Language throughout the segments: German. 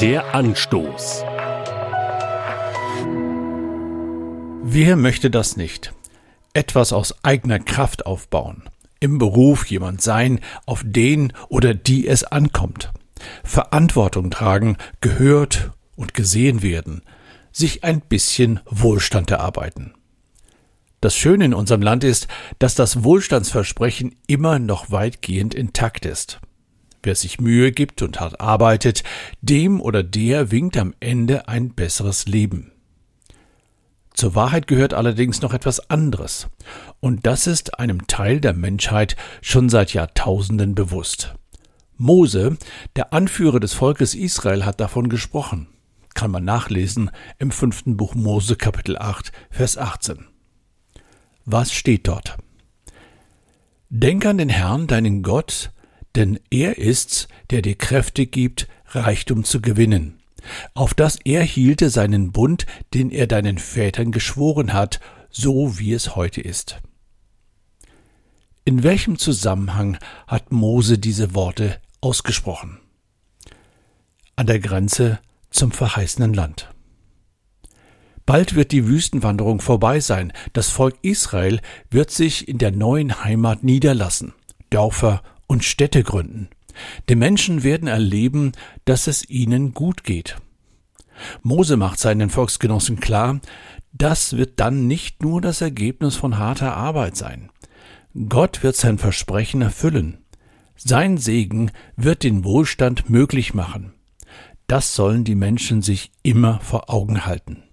Der Anstoß. Wer möchte das nicht? Etwas aus eigener Kraft aufbauen, im Beruf jemand sein, auf den oder die es ankommt, Verantwortung tragen, gehört und gesehen werden, sich ein bisschen Wohlstand erarbeiten. Das Schöne in unserem Land ist, dass das Wohlstandsversprechen immer noch weitgehend intakt ist. Wer sich Mühe gibt und hart arbeitet, dem oder der winkt am Ende ein besseres Leben. Zur Wahrheit gehört allerdings noch etwas anderes, und das ist einem Teil der Menschheit schon seit Jahrtausenden bewusst. Mose, der Anführer des Volkes Israel, hat davon gesprochen. Kann man nachlesen im fünften Buch Mose Kapitel 8, Vers 18. Was steht dort? Denk an den Herrn, deinen Gott, denn er ist's, der dir Kräfte gibt, Reichtum zu gewinnen, auf dass er hielte seinen Bund, den er deinen Vätern geschworen hat, so wie es heute ist. In welchem Zusammenhang hat Mose diese Worte ausgesprochen? An der Grenze zum verheißenen Land. Bald wird die Wüstenwanderung vorbei sein, das Volk Israel wird sich in der neuen Heimat niederlassen, Dörfer und Städte gründen. Die Menschen werden erleben, dass es ihnen gut geht. Mose macht seinen Volksgenossen klar, das wird dann nicht nur das Ergebnis von harter Arbeit sein. Gott wird sein Versprechen erfüllen. Sein Segen wird den Wohlstand möglich machen. Das sollen die Menschen sich immer vor Augen halten.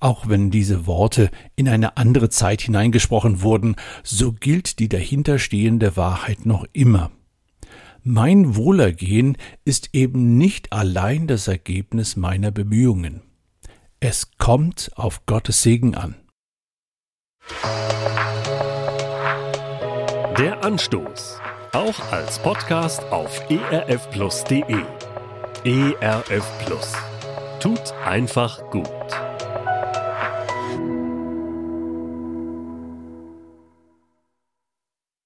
Auch wenn diese Worte in eine andere Zeit hineingesprochen wurden, so gilt die dahinterstehende Wahrheit noch immer. Mein Wohlergehen ist eben nicht allein das Ergebnis meiner Bemühungen. Es kommt auf Gottes Segen an. Der Anstoß. Auch als Podcast auf erfplus.de. ERF Plus. Tut einfach gut.